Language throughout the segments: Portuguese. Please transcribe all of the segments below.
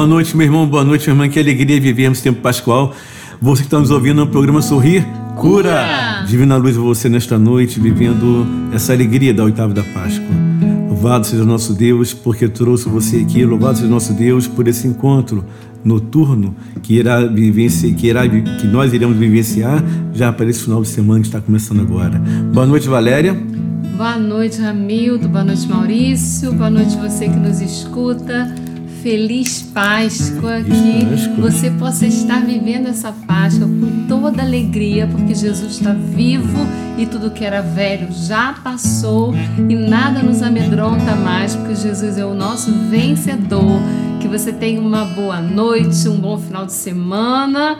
Boa noite, meu irmão, boa noite, minha irmã. Que alegria vivermos tempo pascual. Você que está nos ouvindo no programa Sorrir Cura. Cura. Divina luz você nesta noite, vivendo essa alegria da oitava da Páscoa. Louvado seja nosso Deus, porque trouxe você aqui. Louvado seja nosso Deus por esse encontro noturno que irá vivenciar, que, irá, que nós iremos vivenciar já para esse final de semana que está começando agora. Boa noite, Valéria. Boa noite, Ramildo. Boa noite, Maurício. Boa noite, você que nos escuta. Feliz Páscoa, que você possa estar vivendo essa Páscoa com toda alegria, porque Jesus está vivo e tudo que era velho já passou e nada nos amedronta mais, porque Jesus é o nosso vencedor. Que você tenha uma boa noite, um bom final de semana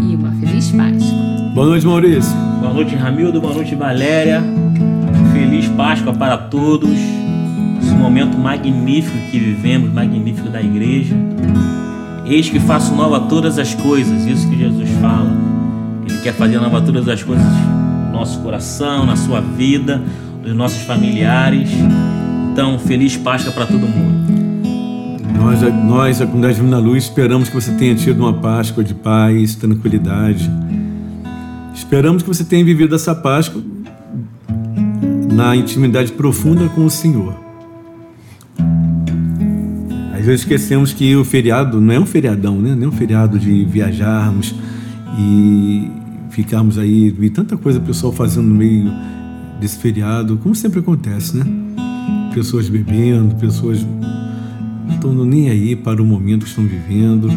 e uma feliz Páscoa. Boa noite, Maurício. Boa noite, Ramildo. Boa noite, Valéria. Feliz Páscoa para todos momento magnífico que vivemos, magnífico da igreja. Eis que faço nova todas as coisas, isso que Jesus fala. Ele quer fazer nova todas as coisas no nosso coração, na sua vida, dos nossos familiares. Então, feliz Páscoa para todo mundo. Nós, nós, a comunidade Divina Luz, esperamos que você tenha tido uma Páscoa de paz, tranquilidade. Esperamos que você tenha vivido essa Páscoa na intimidade profunda com o Senhor. Às vezes esquecemos que o feriado não é um feriadão, né? Não é um feriado de viajarmos e ficarmos aí, vi tanta coisa o pessoal fazendo no meio desse feriado, como sempre acontece, né? Pessoas bebendo, pessoas não estão nem aí para o momento que estão vivendo.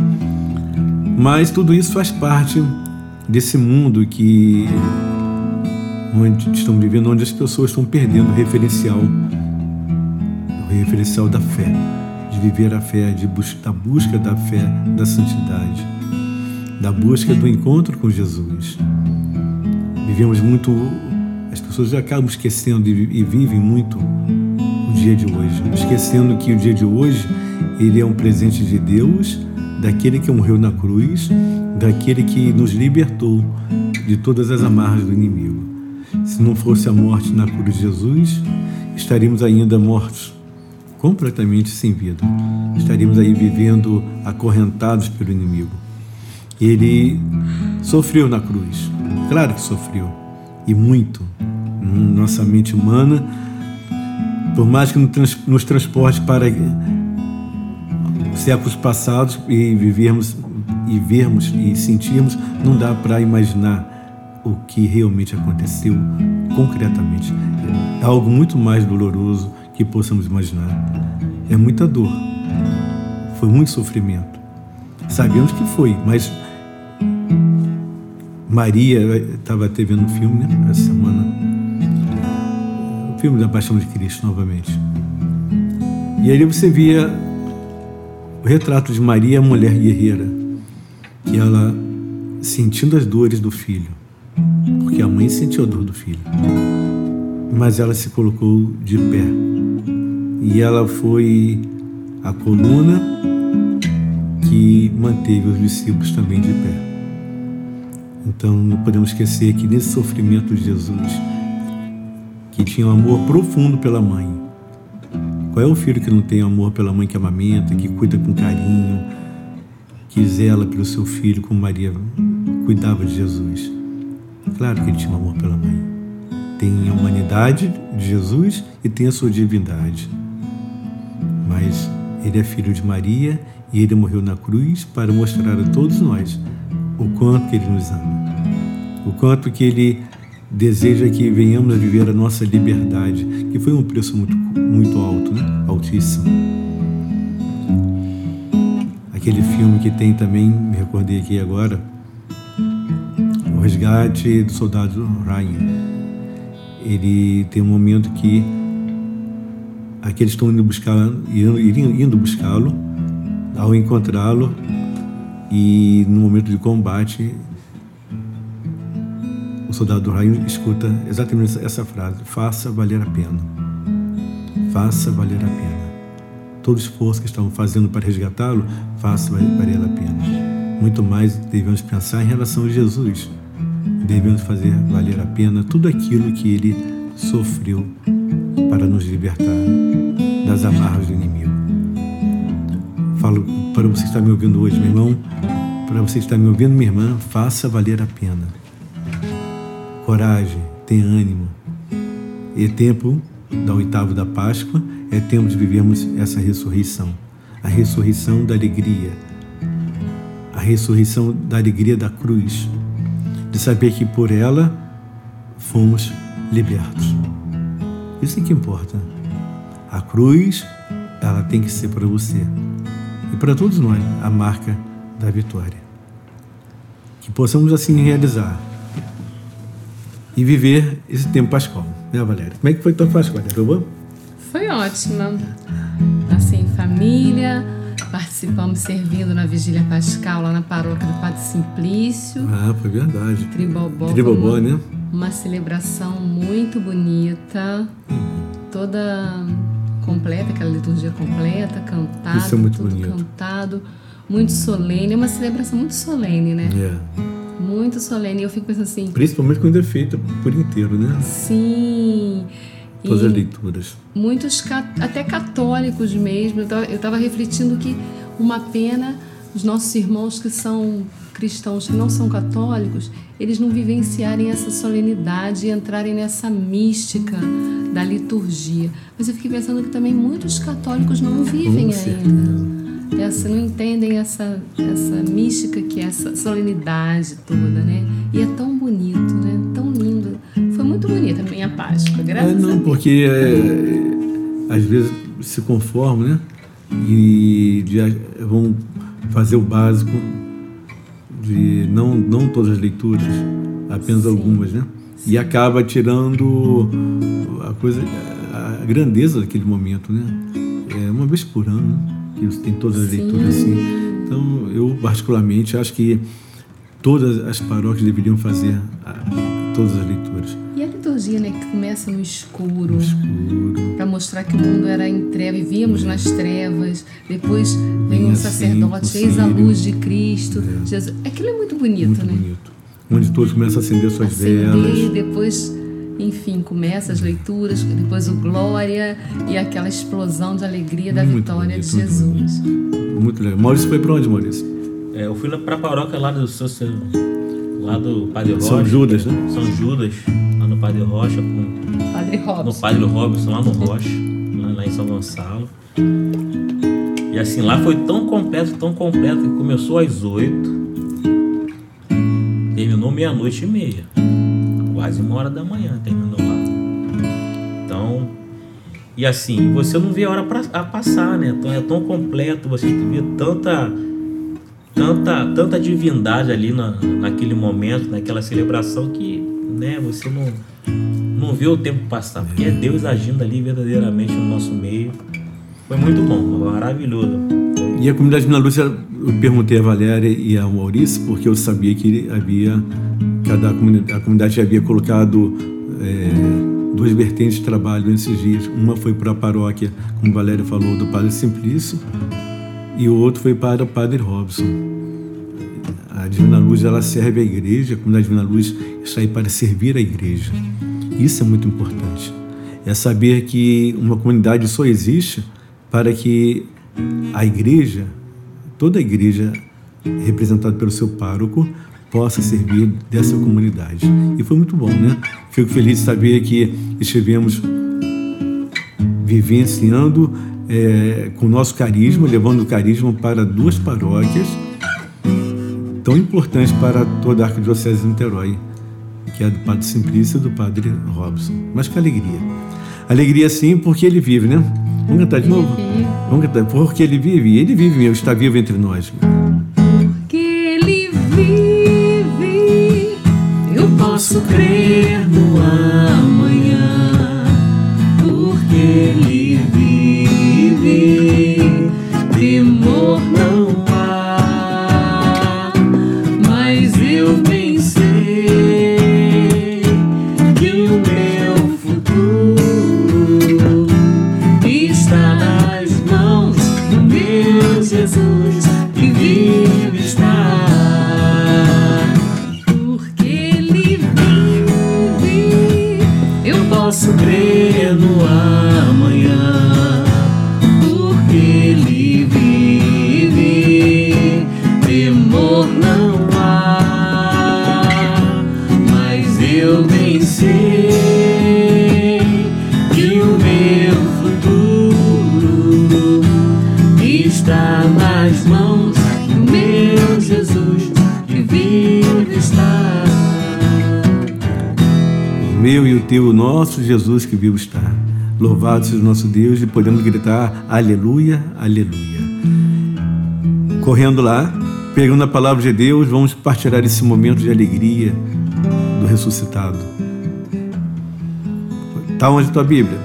Mas tudo isso faz parte desse mundo que onde estão vivendo, onde as pessoas estão perdendo o referencial, o referencial da fé viver a fé, de bus da busca da fé, da santidade, da busca do encontro com Jesus. Vivemos muito, as pessoas acabam esquecendo e vivem muito o dia de hoje, esquecendo que o dia de hoje ele é um presente de Deus, daquele que morreu na cruz, daquele que nos libertou de todas as amarras do inimigo. Se não fosse a morte na cruz de Jesus, estaríamos ainda mortos completamente sem vida. Estaríamos aí vivendo acorrentados pelo inimigo. Ele sofreu na cruz, claro que sofreu, e muito. Nossa mente humana, por mais que nos transporte para séculos passados e vivermos e vermos e sentirmos, não dá para imaginar o que realmente aconteceu concretamente. É algo muito mais doloroso que possamos imaginar. É muita dor, foi muito sofrimento. Sabemos que foi, mas Maria estava até vendo um filme né, essa semana, o filme da Paixão de Cristo novamente. E aí você via o retrato de Maria, a mulher guerreira, que ela sentindo as dores do filho, porque a mãe sentiu a dor do filho, mas ela se colocou de pé e ela foi a coluna que manteve os discípulos também de pé. Então não podemos esquecer que nesse sofrimento de Jesus, que tinha um amor profundo pela mãe, qual é o filho que não tem amor pela mãe que amamenta, que cuida com carinho, que zela pelo seu filho como Maria cuidava de Jesus? Claro que ele tinha amor pela mãe. Tem a humanidade de Jesus e tem a sua divindade mas ele é filho de Maria e ele morreu na cruz para mostrar a todos nós o quanto ele nos ama, o quanto que ele deseja que venhamos a viver a nossa liberdade, que foi um preço muito, muito alto, né? altíssimo. Aquele filme que tem também, me recordei aqui agora, O Resgate do Soldado Ryan. Ele tem um momento que aqueles estão indo buscar, indo, buscá-lo, ao encontrá-lo e no momento de combate, o soldado do raio escuta exatamente essa frase: faça valer a pena. Faça valer a pena. Todo esforço que estavam fazendo para resgatá-lo, faça valer a pena. Muito mais devemos pensar em relação a Jesus. Devemos fazer valer a pena tudo aquilo que ele sofreu para nos libertar amarras do inimigo. falo para você que está me ouvindo hoje, meu irmão, para você que está me ouvindo, minha irmã, faça valer a pena. Coragem, tenha ânimo. É tempo da oitava da Páscoa é tempo de vivermos essa ressurreição. A ressurreição da alegria. A ressurreição da alegria da cruz. De saber que por ela fomos libertos. Isso é que importa. A cruz, ela tem que ser para você e para todos nós a marca da vitória. Que possamos assim realizar e viver esse tempo pascal, né, Valéria? Como é que foi tua Páscoa, Valéria? Foi ótima. Assim, em família, participamos servindo na Vigília Pascal lá na paróquia do Padre Simplício. Ah, foi verdade. Tribobó. Tribobó, né? Uma celebração muito bonita, toda completa, aquela liturgia completa, cantado, Isso é muito tudo bonito. cantado, muito solene, é uma celebração muito solene, né? É. Muito solene. Eu fico pensando assim, Principalmente quando é feita por inteiro, né? sim. Todas as leituras. muitos até católicos mesmo. Eu estava refletindo que uma pena os nossos irmãos que são cristãos, que não são católicos, eles não vivenciarem essa solenidade e entrarem nessa mística da liturgia. Mas eu fiquei pensando que também muitos católicos não vivem ainda. Essa, não entendem essa, essa mística que é essa solenidade toda, né? E é tão bonito, né? Tão lindo. Foi muito bonita a minha Páscoa, graças É, a não, Deus. porque é, às vezes se conformam, né? E já vão fazer o básico de não, não todas as leituras, apenas Sim. algumas, né? E acaba tirando a coisa, a grandeza daquele momento, né? É uma vez por ano né? que você tem todas as Sim. leituras assim. Então, eu particularmente acho que todas as paróquias deveriam fazer ah, todas as leituras. E a né, que começa no escuro, No escuro. para mostrar que o mundo era em trevas, vivíamos nas trevas. Depois vem um assim, sacerdote, com eis a luz de Cristo. Jesus. Aquilo é muito bonito, Muito né? bonito. Onde todos começam a acender suas Acender, velas. depois, enfim, começa as leituras, depois o glória e aquela explosão de alegria da Muito vitória bonito, de muito Jesus. Muito legal. Maurício foi para onde, Maurício? É, eu fui lá pra paróquia lá do São, lá do Padre Rocha. São Judas, né? São Judas, Padre Rocha, com, Padre no. Padre Robson, lá no Rocha, lá, lá em São Gonçalo. E assim, lá foi tão completo, tão completo, que começou às oito, terminou meia-noite e meia. Quase uma hora da manhã terminou lá. Então, e assim, você não vê a hora pra, a passar, né? Então é tão completo, você vê tanta tanta, tanta divindade ali na, naquele momento, naquela celebração que né, você não, não vê o tempo passar, porque é Deus agindo ali verdadeiramente no nosso meio. Foi muito bom, maravilhoso. E a comunidade na Lúcia, eu perguntei a Valéria e ao Maurício, porque eu sabia que havia, cada comunidade, a comunidade havia colocado é, duas vertentes de trabalho nesses dias. Uma foi para a paróquia, como a Valéria falou, do Padre Simplício, e o outro foi para o Padre Robson. A Divina Luz ela serve a igreja, a comunidade Divina Luz está aí para servir a igreja. Isso é muito importante. É saber que uma comunidade só existe para que a igreja, toda a igreja representada pelo seu pároco, possa servir dessa comunidade. E foi muito bom, né? Fico feliz de saber que estivemos vivenciando é, com o nosso carisma, levando o carisma para duas paróquias tão importantes para toda a Arquidiocese de Niterói, que é a do Padre Simplício e do Padre Robson. Mas com alegria. Alegria sim, porque ele vive, né? Vamos cantar de novo? Vamos cantar. Porque ele vive, ele vive mesmo, está vivo entre nós. Que ele vive, eu posso crer no amanhã, nosso Jesus que vivo está. Louvado seja o nosso Deus e podemos gritar aleluia, aleluia. Correndo lá, pegando a palavra de Deus, vamos partilhar esse momento de alegria do ressuscitado. Está onde a tua Bíblia?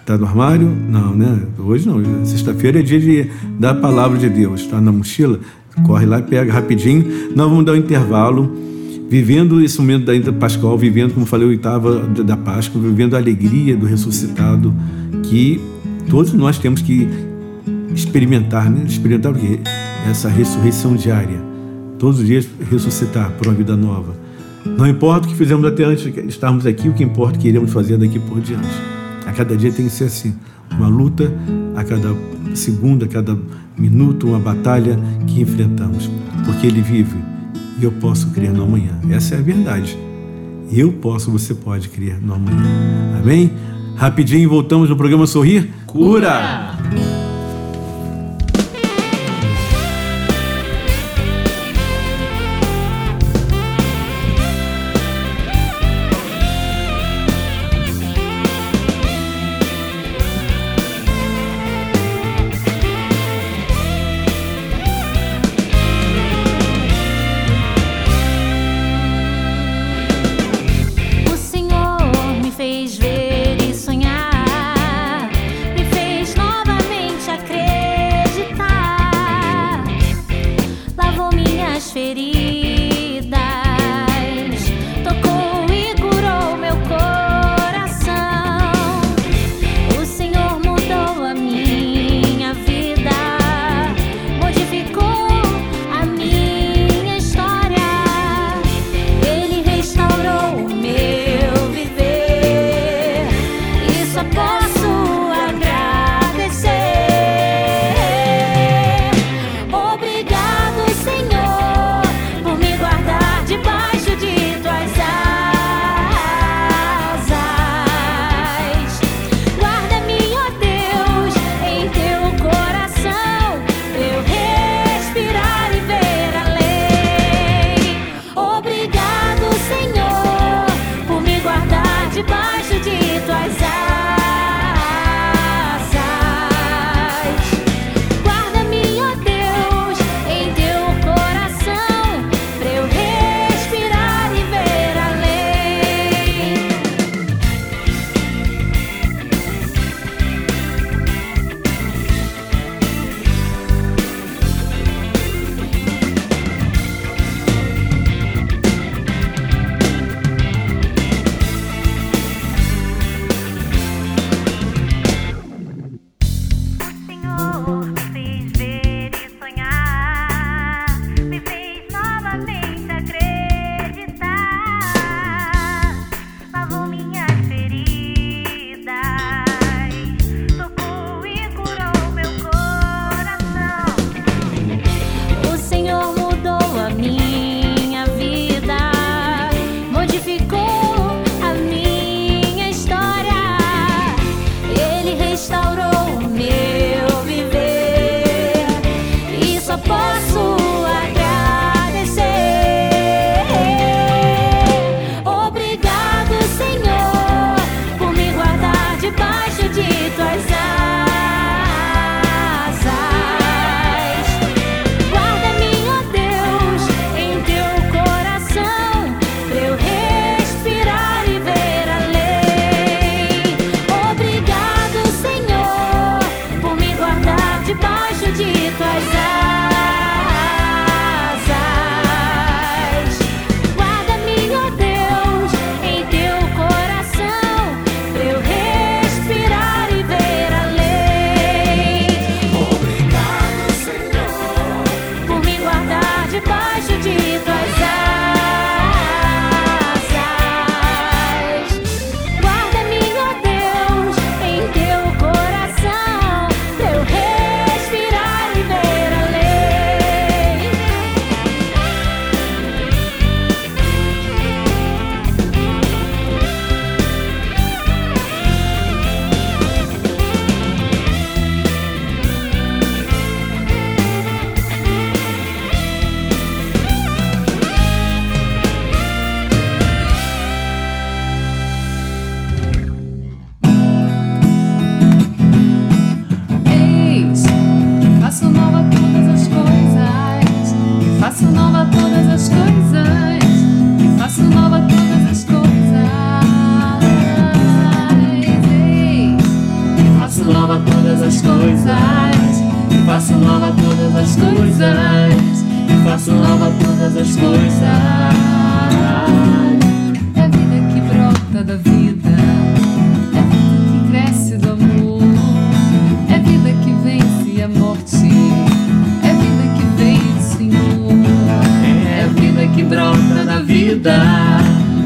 Está no armário? Não, né? Hoje não. Sexta-feira é dia de, da palavra de Deus. Está na mochila? Corre lá, pega rapidinho. Nós vamos dar um intervalo vivendo esse momento da Inter Pascal, vivendo, como falei, a oitava da Páscoa, vivendo a alegria do ressuscitado, que todos nós temos que experimentar, né? Experimentar o quê? Essa ressurreição diária. Todos os dias ressuscitar por uma vida nova. Não importa o que fizemos até antes de estarmos aqui, o que importa é o que iremos fazer daqui por diante. A cada dia tem que ser assim. Uma luta a cada segundo, a cada minuto, uma batalha que enfrentamos. Porque Ele vive e eu posso crer no amanhã. Essa é a verdade. Eu posso, você pode crer no amanhã. Amém? Rapidinho voltamos no programa Sorrir Cura. fez nova todas as coisas. Faço nova todas as coisas. Faço nova todas as coisas. É a vida que brota da vida. É a vida que cresce do amor. É a vida que vence a morte. É a vida que vem do Senhor. É a vida que brota da vida.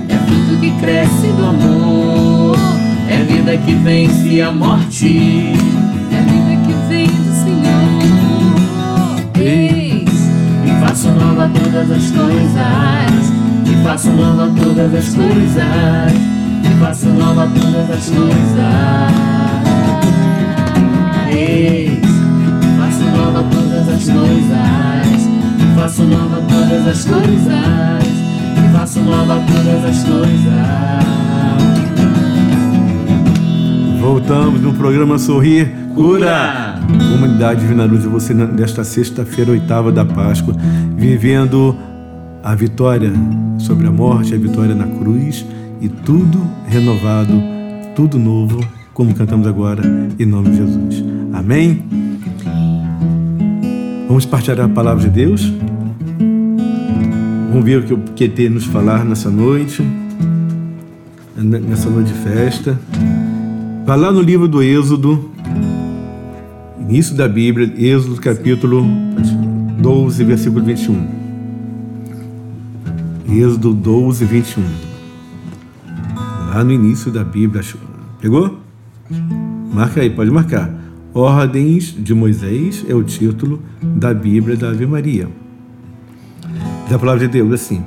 É fruto que cresce do amor. Vida que vence a morte. É vida que vem do Senhor. Eis, e faço nova todas as coisas. E faço nova todas as coisas. E faço nova todas as coisas. Eis, e faço nova todas as coisas. E faço nova todas as coisas. E faço nova todas as coisas. Voltamos no programa Sorrir Cura. Comunidade Divina Luz e você nesta sexta-feira, oitava da Páscoa, vivendo a vitória sobre a morte, a vitória na cruz e tudo renovado, tudo novo, como cantamos agora, em nome de Jesus. Amém? Vamos partilhar a palavra de Deus? Vamos ver o que o QT nos falar nessa noite, nessa noite de festa. Vai lá no livro do Êxodo, início da Bíblia, Êxodo capítulo 12, versículo 21. Êxodo 12, 21. Lá no início da Bíblia. Pegou? Marca aí, pode marcar. Ordens de Moisés é o título da Bíblia da Ave Maria. Da palavra de Deus, assim.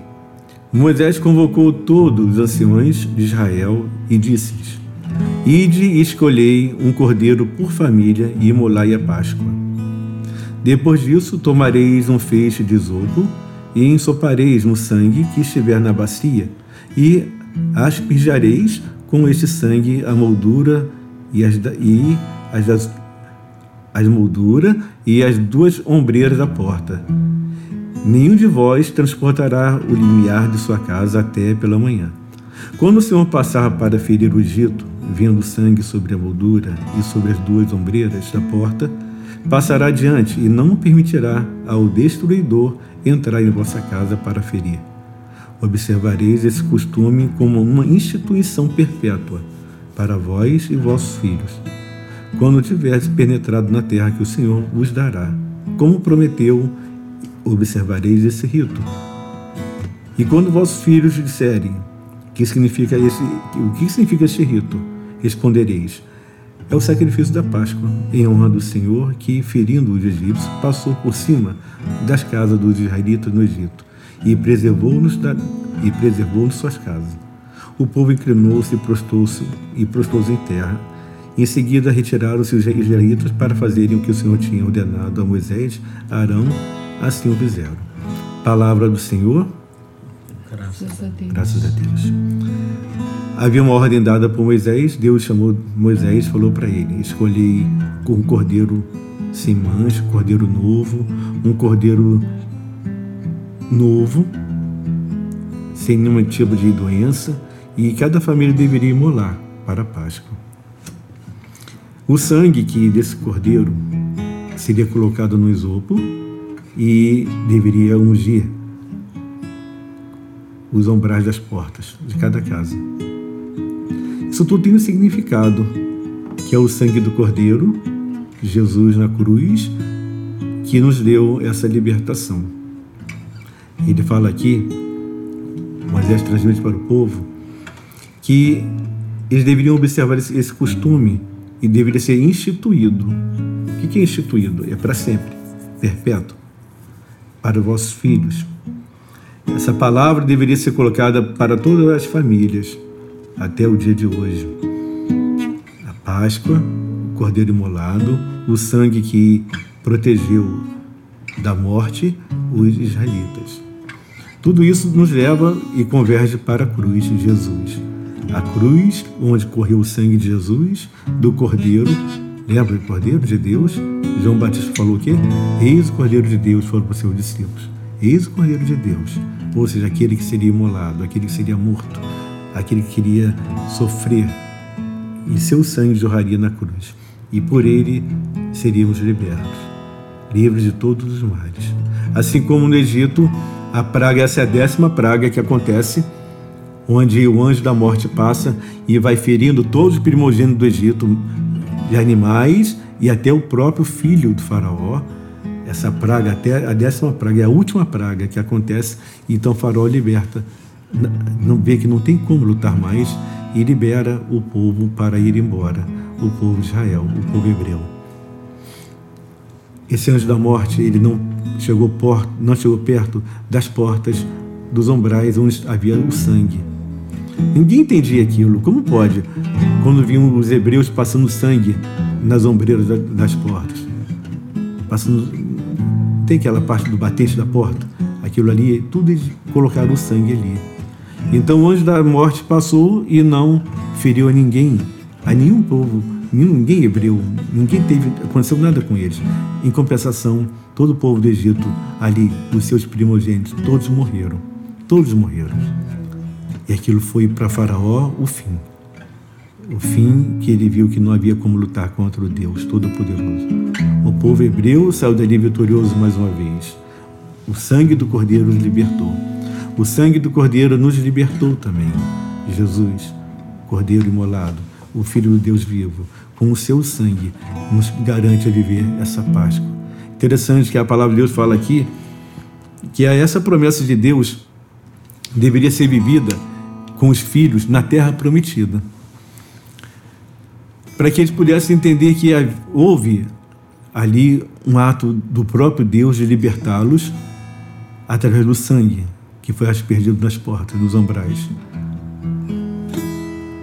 Moisés convocou todos os anciões de Israel e disse-lhes: Ide e escolhei um cordeiro por família e imolai a Páscoa. Depois disso, tomareis um feixe de isopo e ensopareis no sangue que estiver na bacia, e asperjareis com este sangue a moldura e as, e as, as moldura e as duas ombreiras da porta. Nenhum de vós transportará o limiar de sua casa até pela manhã. Quando o Senhor passar para ferir o Egito, vendo sangue sobre a moldura e sobre as duas ombreiras da porta, passará adiante e não permitirá ao destruidor entrar em vossa casa para ferir. Observareis esse costume como uma instituição perpétua para vós e vossos filhos, quando tiveres penetrado na terra que o Senhor vos dará. Como prometeu, observareis esse rito. E quando vossos filhos disserem que significa esse, o que significa este rito, respondereis: É o sacrifício da Páscoa, em honra do Senhor, que, ferindo os egípcios, passou por cima das casas dos israelitas no Egito e preservou-nos e preservou suas casas. O povo inclinou-se e prostou-se e prostou-se em terra. Em seguida, retiraram-se os israelitas para fazerem o que o Senhor tinha ordenado a Moisés, a Arão, assim o fizeram. Palavra do Senhor. Graças a Deus. Graças a Deus. Havia uma ordem dada por Moisés, Deus chamou Moisés e falou para ele: Escolhi um cordeiro sem mancha, um cordeiro novo, um cordeiro novo, sem nenhum tipo de doença, e cada família deveria imolar para a Páscoa. O sangue que desse cordeiro seria colocado no isopo e deveria ungir os umbrais das portas de cada casa. Isso tudo tem um significado, que é o sangue do Cordeiro, Jesus na cruz, que nos deu essa libertação. Ele fala aqui, Moisés transmite para o povo, que eles deveriam observar esse, esse costume e deveria ser instituído. O que é instituído? É para sempre, perpétuo, para os vossos filhos. Essa palavra deveria ser colocada para todas as famílias até o dia de hoje. A Páscoa, o cordeiro imolado, o sangue que protegeu da morte os israelitas. Tudo isso nos leva e converge para a cruz de Jesus. A cruz onde correu o sangue de Jesus, do cordeiro. Lembra o cordeiro de Deus? João Batista falou o quê? Eis o cordeiro de Deus, foram para os seus discípulos. Eis o cordeiro de Deus. Ou seja, aquele que seria imolado, aquele que seria morto aquele que queria sofrer, e seu sangue jorraria na cruz. e por ele seríamos libertos, livres de todos os males. Assim como no Egito, a praga, essa é a décima praga que acontece, onde o anjo da morte passa e vai ferindo todos os primogênitos do Egito, de animais e até o próprio filho do faraó. Essa praga, até a décima praga, é a última praga que acontece, então o faraó liberta, não vê que não tem como lutar mais e libera o povo para ir embora, o povo de Israel, o povo hebreu. Esse anjo da morte, ele não chegou, por, não chegou perto das portas dos umbrais onde havia o sangue. Ninguém entendia aquilo. Como pode? Quando viam os hebreus passando sangue nas ombreiras das portas. Passando. Tem aquela parte do batente da porta? Aquilo ali, tudo eles colocaram o sangue ali. Então o anjo da morte passou e não feriu a ninguém, a nenhum povo, ninguém hebreu, ninguém teve, aconteceu nada com eles. Em compensação, todo o povo do Egito, ali, os seus primogênitos, todos morreram. Todos morreram. E aquilo foi para Faraó o fim. O fim que ele viu que não havia como lutar contra o Deus Todo-Poderoso. O povo hebreu saiu dali vitorioso mais uma vez. O sangue do Cordeiro os libertou. O sangue do Cordeiro nos libertou também. Jesus, Cordeiro imolado, o Filho do Deus vivo, com o seu sangue, nos garante a viver essa Páscoa. Interessante que a palavra de Deus fala aqui que essa promessa de Deus deveria ser vivida com os filhos na terra prometida. Para que eles pudessem entender que houve ali um ato do próprio Deus de libertá-los através do sangue que foi aspergido nas portas, nos umbrais.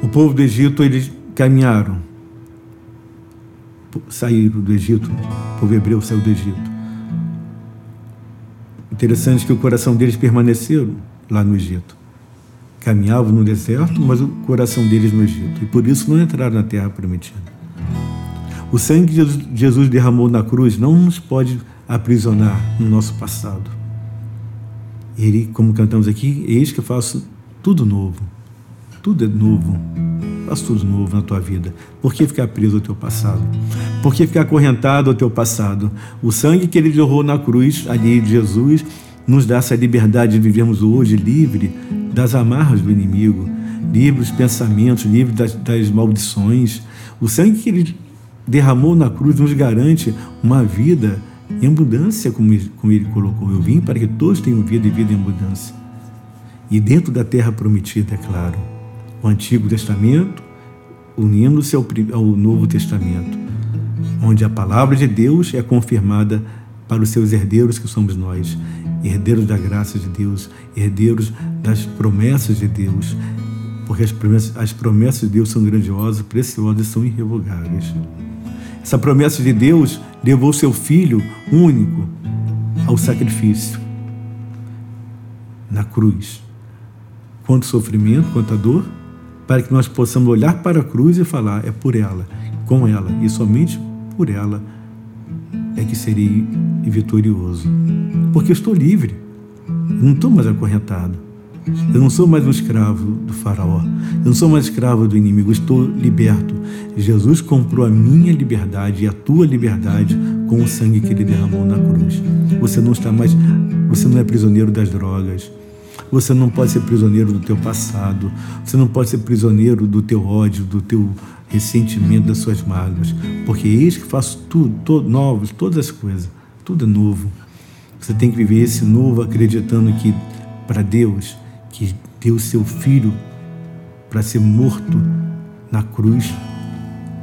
O povo do Egito, eles caminharam, saíram do Egito, o povo hebreu saiu do Egito. Interessante que o coração deles permaneceu lá no Egito. Caminhavam no deserto, mas o coração deles no Egito. E por isso não entraram na terra prometida. O sangue que Jesus derramou na cruz não nos pode aprisionar no nosso passado ele, como cantamos aqui, eis que eu faço tudo novo. Tudo é novo. Faço tudo novo na tua vida. Por que ficar preso ao teu passado? Por que ficar acorrentado ao teu passado? O sangue que ele jorrou na cruz, ali de Jesus, nos dá essa liberdade de vivermos hoje livre das amarras do inimigo, livre dos pensamentos, livre das, das maldições. O sangue que ele derramou na cruz nos garante uma vida em abundância, como como ele colocou. Eu vim para que todos tenham vida e vida em abundância. E dentro da terra prometida, é claro, o Antigo Testamento unindo-se ao, ao Novo Testamento, onde a palavra de Deus é confirmada para os seus herdeiros, que somos nós, herdeiros da graça de Deus, herdeiros das promessas de Deus, porque as promessas, as promessas de Deus são grandiosas, preciosas e são irrevogáveis. Essa promessa de Deus levou seu filho único ao sacrifício na cruz. Quanto sofrimento, quanta dor, para que nós possamos olhar para a cruz e falar: é por ela, com ela e somente por ela é que serei vitorioso. Porque estou livre, não estou mais acorrentado. Eu não sou mais um escravo do faraó. Eu não sou mais escravo do inimigo. estou liberto. Jesus comprou a minha liberdade e a tua liberdade com o sangue que ele derramou na cruz. Você não está mais, você não é prisioneiro das drogas. Você não pode ser prisioneiro do teu passado. Você não pode ser prisioneiro do teu ódio, do teu ressentimento, das suas mágoas. Porque eis que faço tudo, todo, novos, todas as coisas. Tudo é novo. Você tem que viver esse novo acreditando que para Deus que deu seu filho para ser morto na cruz,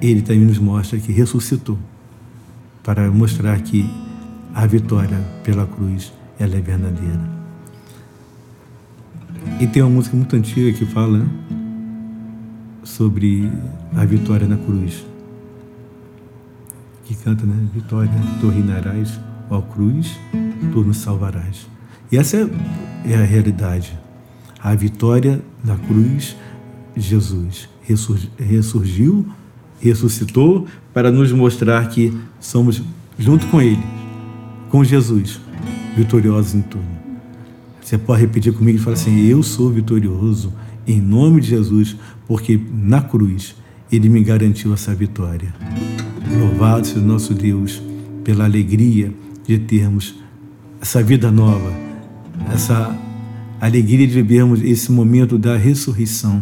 ele também nos mostra que ressuscitou para mostrar que a vitória pela cruz ela é verdadeira. E tem uma música muito antiga que fala né, sobre a vitória na cruz. Que canta, né? Vitória, tu reinarás, ó cruz, tu nos salvarás. E essa é a realidade a vitória na cruz, Jesus ressurgiu, ressuscitou para nos mostrar que somos junto com Ele, com Jesus, vitoriosos em tudo. Você pode repetir comigo e falar assim: Eu sou vitorioso em nome de Jesus, porque na cruz Ele me garantiu essa vitória. Louvado seja nosso Deus pela alegria de termos essa vida nova, essa alegria de vivermos esse momento da ressurreição.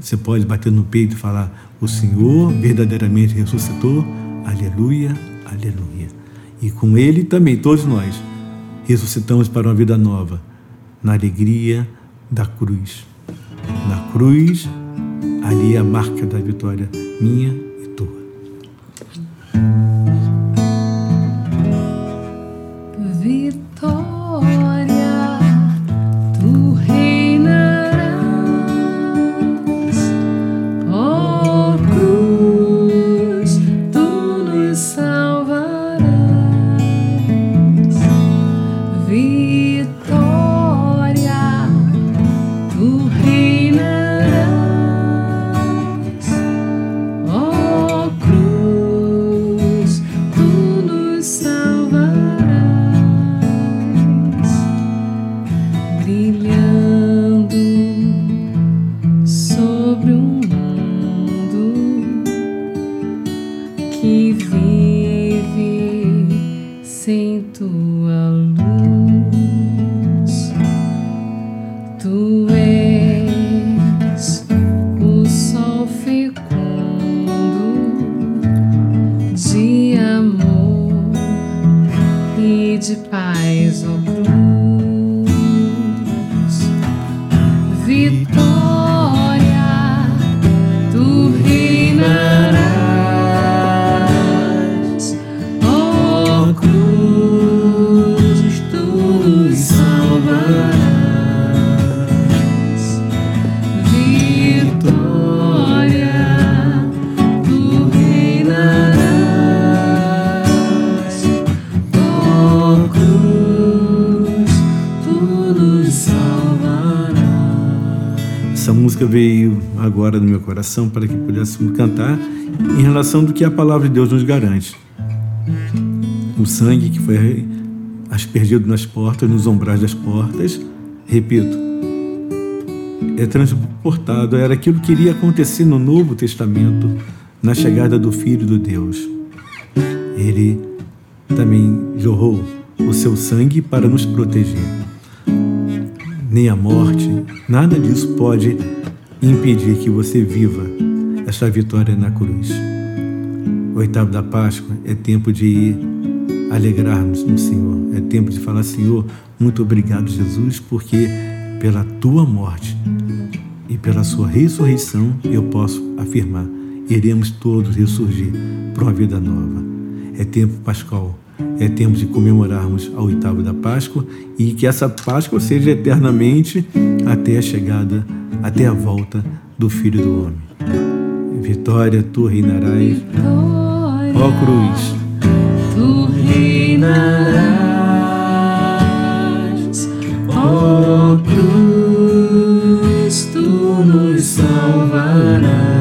Você pode bater no peito e falar: O Senhor verdadeiramente ressuscitou. Aleluia, aleluia. E com Ele também, todos nós, ressuscitamos para uma vida nova, na alegria da cruz. Na cruz, ali é a marca da vitória minha e tua. Agora no meu coração para que pudéssemos cantar em relação do que a palavra de Deus nos garante. O sangue que foi aspergido nas portas, nos ombrais das portas, repito, é transportado, era aquilo que iria acontecer no Novo Testamento, na chegada do Filho do Deus. Ele também jorrou o seu sangue para nos proteger. Nem a morte, nada disso pode impedir que você viva essa vitória na cruz. Oitavo da Páscoa é tempo de alegrarmos no Senhor, é tempo de falar: Senhor, muito obrigado, Jesus, porque pela tua morte e pela sua ressurreição eu posso afirmar: iremos todos ressurgir para uma vida nova. É tempo pascal, é tempo de comemorarmos a oitava da Páscoa e que essa Páscoa seja eternamente até a chegada até a volta do Filho do Homem. Vitória, tu reinarás, ó cruz. Tu reinarás, ó cruz, tu nos salvarás.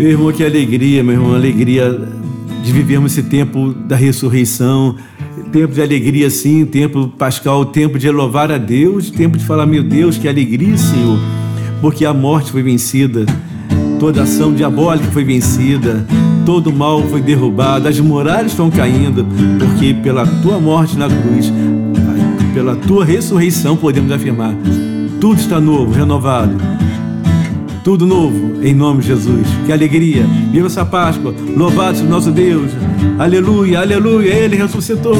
Meu irmão, que alegria, meu irmão, alegria de vivermos esse tempo da ressurreição, tempo de alegria sim, tempo pascal, tempo de louvar a Deus, tempo de falar, meu Deus, que alegria, Senhor, porque a morte foi vencida, toda ação diabólica foi vencida, todo mal foi derrubado, as muralhas estão caindo, porque pela tua morte na cruz, pela tua ressurreição podemos afirmar, tudo está novo, renovado tudo novo, em nome de Jesus. Que alegria! Viva essa Páscoa! Louvado seja nosso Deus! Aleluia, aleluia! Ele ressuscitou!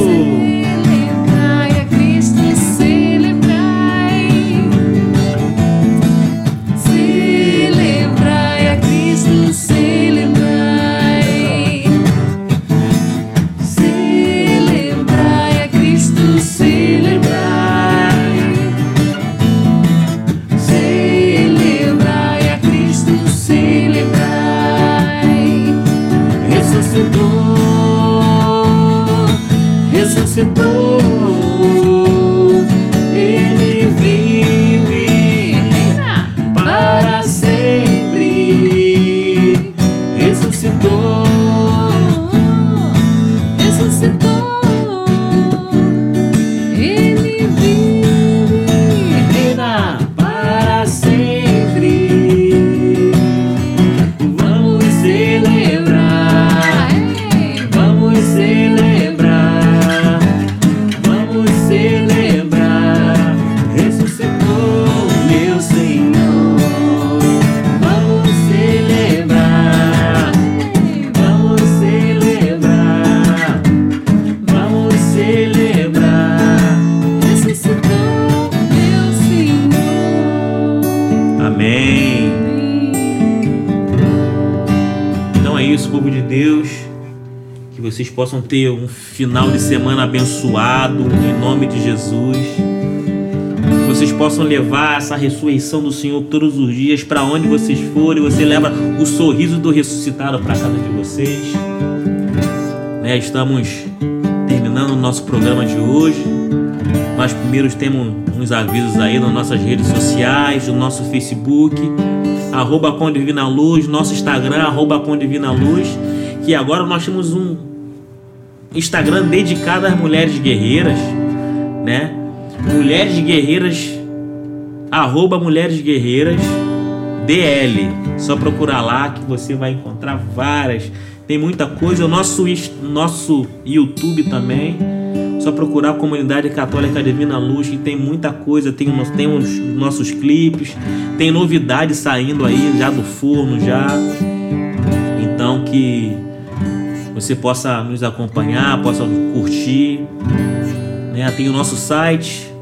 Ressuscitou, ressuscitou. Povo de Deus. Que vocês possam ter um final de semana abençoado em nome de Jesus. Que vocês possam levar essa ressurreição do Senhor todos os dias para onde vocês forem. Você leva o sorriso do ressuscitado para casa de vocês. Né? Estamos terminando o nosso programa de hoje. Nós primeiros temos uns avisos aí nas nossas redes sociais, no nosso Facebook, arroba com Divina Luz, nosso Instagram, arroba com Divina Luz, que agora nós temos um Instagram dedicado às mulheres guerreiras, né? Mulheres Guerreiras, arroba Mulheres Guerreiras DL. Só procurar lá que você vai encontrar várias. Tem muita coisa. O nosso, nosso YouTube também só procurar a Comunidade Católica Divina Luz, que tem muita coisa, tem, tem os nossos clipes, tem novidades saindo aí já do forno já. Então que você possa nos acompanhar, possa curtir. Né? Tem o nosso site,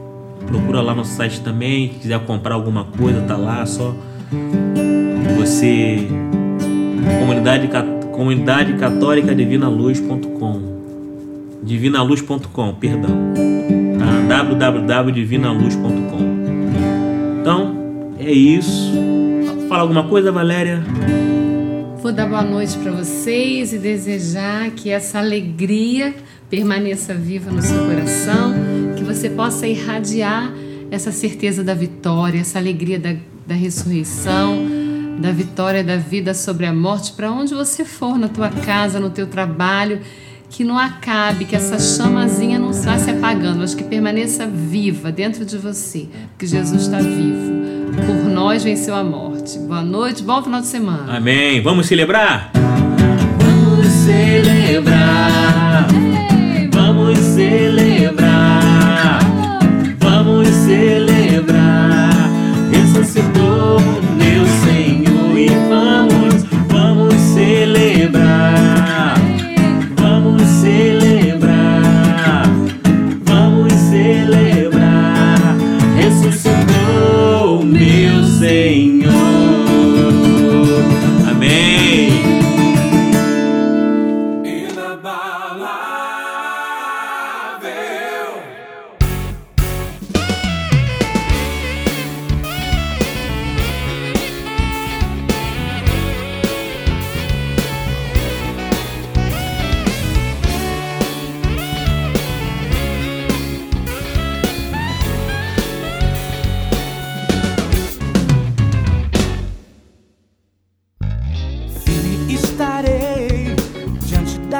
procura lá no site também, se quiser comprar alguma coisa, tá lá, só você comunidade, comunidade católica divina luz.com divinaluz.com, perdão. Tá? www.divinaluz.com. Então, é isso. Fala alguma coisa, Valéria? Vou dar boa noite para vocês e desejar que essa alegria permaneça viva no seu coração, que você possa irradiar essa certeza da vitória, essa alegria da, da ressurreição, da vitória da vida sobre a morte, para onde você for, na tua casa, no teu trabalho que não acabe, que essa chamazinha não vá se apagando, mas que permaneça viva dentro de você, porque Jesus está vivo. Por nós venceu a morte. Boa noite, bom final de semana. Amém. Vamos celebrar? Vamos celebrar. Vamos celebrar. Vamos celebrar. Ressuscitou meu Senhor e vamos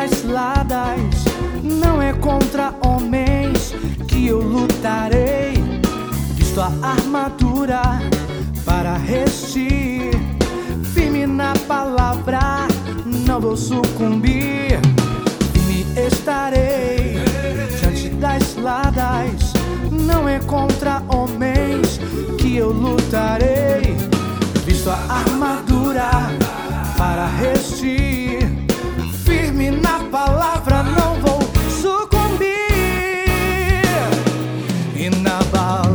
das ciladas. Não é contra homens que eu lutarei. Visto a armadura para resistir. Firme na palavra, não vou sucumbir. Firme estarei diante das ciladas. Não é contra homens que eu lutarei. Visto a armadura para resistir. Na palavra, não vou sucumbir. Inabalável é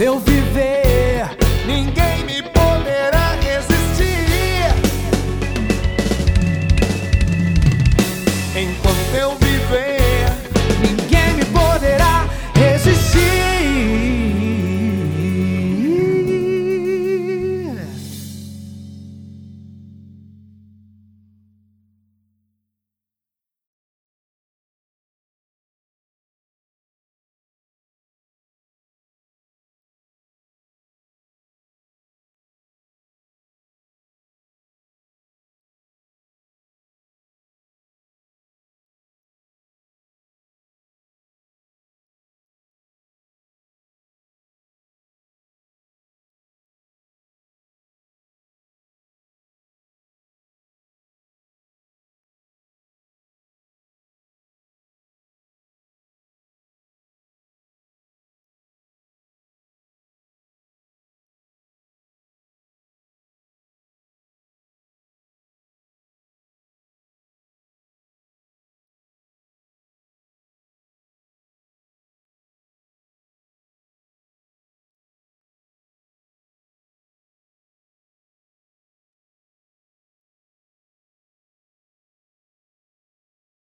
Enquanto eu viver, ninguém